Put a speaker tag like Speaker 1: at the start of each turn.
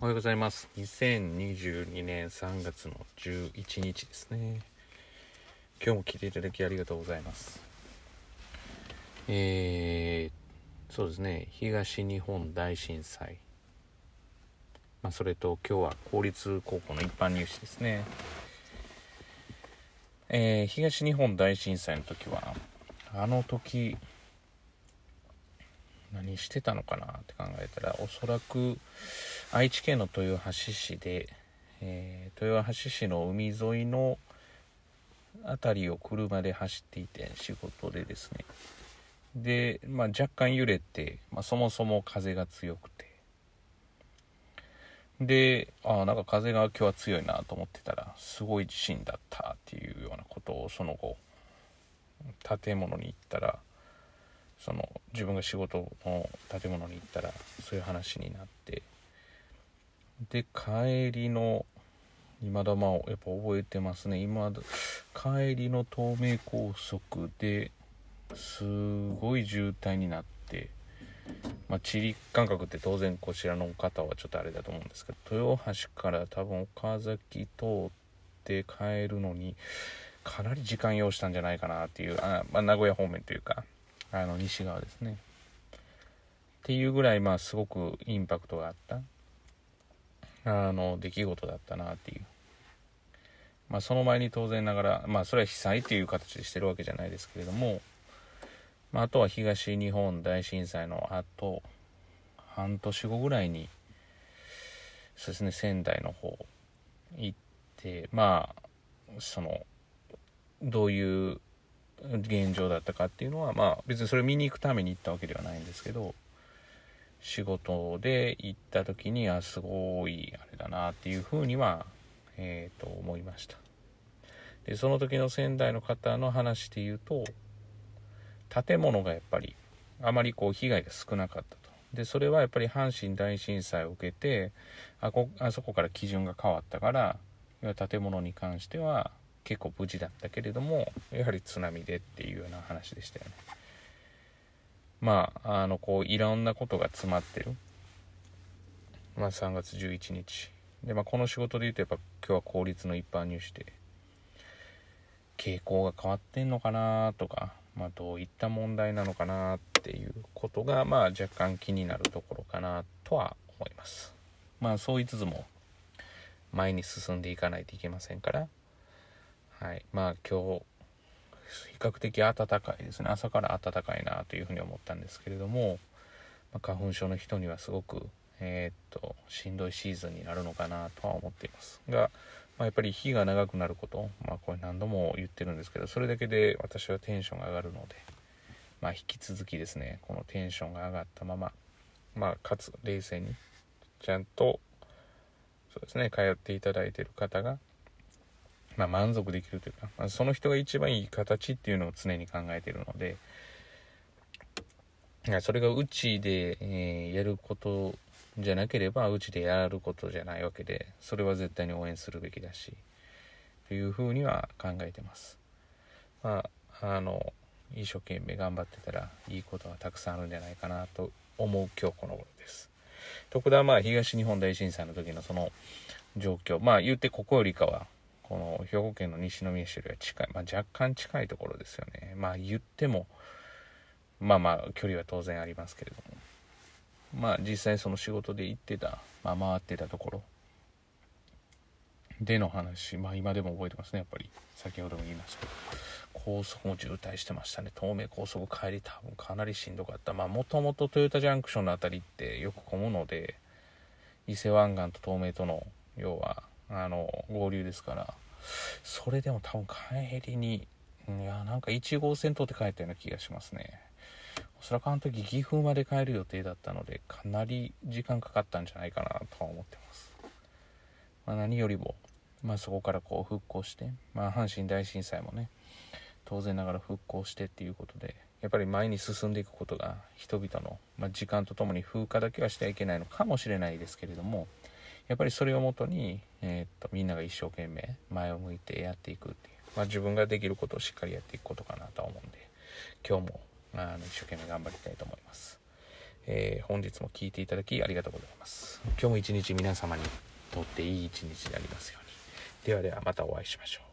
Speaker 1: おはようございます。2022年3月の11日ですね。今日も聞いていただきありがとうございます。えー、そうですね、東日本大震災。まあ、それと今日は公立高校の一般入試ですね。えー、東日本大震災の時は、あの時、何してたのかなって考えたらおそらく愛知県の豊橋市で、えー、豊橋市の海沿いの辺りを車で走っていて仕事でですね。で、まあ、若干揺れて、まあ、そもそも風が強くて。であなんか風が今日は強いなと思ってたらすごい地震だったっていうようなことをその後建物に行ったらその自分が仕事の建物に行ったらそういう話になってで帰りの今だまをやっぱ覚えてますね。今帰りの東名高速ですごい渋滞になってまあ、地理感覚って当然こちらの方はちょっとあれだと思うんですけど豊橋から多分岡崎通って帰るのにかなり時間要したんじゃないかなっていうあ、まあ、名古屋方面というかあの西側ですね。っていうぐらいまあすごくインパクトがあった。あの出来事だったなっていう。まあその前に当然ながらまあそれは被災っていう形でしてるわけじゃないですけれどもまあ、あとは東日本大震災のあと半年後ぐらいにそうですね仙台の方行ってまあそのどういう現状だったかっていうのはまあ別にそれを見に行くために行ったわけではないんですけど仕事で行った時にあすごいあれだなっていうふうにはえっ、ー、と思いました。でその時の仙台の方の話で言うと建物がやっぱりあまりこう被害が少なかったと。でそれはやっぱり阪神大震災を受けてあこあそこから基準が変わったから建物に関しては結構無事だったけれどもやはり津波でっていうような話でしたよね。まああのこういろんなことが詰まってる。まあ3月11日。でまあこの仕事で言うとやっぱ今日は公立の一般入試で傾向が変わってんのかなとかまあ、どういった問題なのかなっていうことが、まあ、若干気になるところかなとは思います。まあ、そう言いつつも前に進んでいかないといけませんから、はい、まあ今日比較的暖かいですね。朝から暖かいなというふうに思ったんですけれども、まあ、花粉症の人にはすごくえー、っとしんどいシーズンになるのかなとは思っています。がまあ、やっぱり日が長くなること、まあ、これ何度も言ってるんですけどそれだけで私はテンションが上がるので、まあ、引き続きですねこのテンションが上がったまま、まあ、かつ冷静にちゃんとそうですね通っていただいている方が、まあ、満足できるというか、まあ、その人が一番いい形っていうのを常に考えてるのでそれがうちで、えー、やることじゃなければうちでやることじゃないわけでそれは絶対に応援するべきだしというふうには考えてます。まああの一生懸命頑張ってたらいいことはたくさんあるんじゃないかなと思う今日この頃です。特段まあ東日本大震災の時のその状況まあ言ってここよりかはこの兵庫県の西宮市よりは近い、まあ、若干近いところですよね。まあ言ってもまあまあ距離は当然ありますけれども。まあ実際その仕事で行ってた、まあ、回ってたところ。での話まあ今でも覚えてますねやっぱり。先ほども言いましたけど。高速も渋滞してましたね。東名高速帰り多分かなりしんどかった。まあもともとトヨタジャンクションの辺りってよく混むので伊勢湾岸と東名との要はあの合流ですから。それでも多分帰りにいやなんか1号線通って帰ったような気がしますね。おそらくあの時岐阜まで帰る予定だったのでかなり時間かかったんじゃないかなとは思ってます、まあ、何よりも、まあ、そこからこう復興して、まあ、阪神大震災もね当然ながら復興してっていうことでやっぱり前に進んでいくことが人々の、まあ、時間とともに風化だけはしてはいけないのかもしれないですけれどもやっぱりそれをもとに、えー、っとみんなが一生懸命前を向いてやっていくっていう、まあ、自分ができることをしっかりやっていくことかなとは思うんで今日もあの一生懸命頑張りたいと思います。えー、本日も聴いていただきありがとうございます。今日も一日皆様にとっていい一日でありますように。ではではまたお会いしましょう。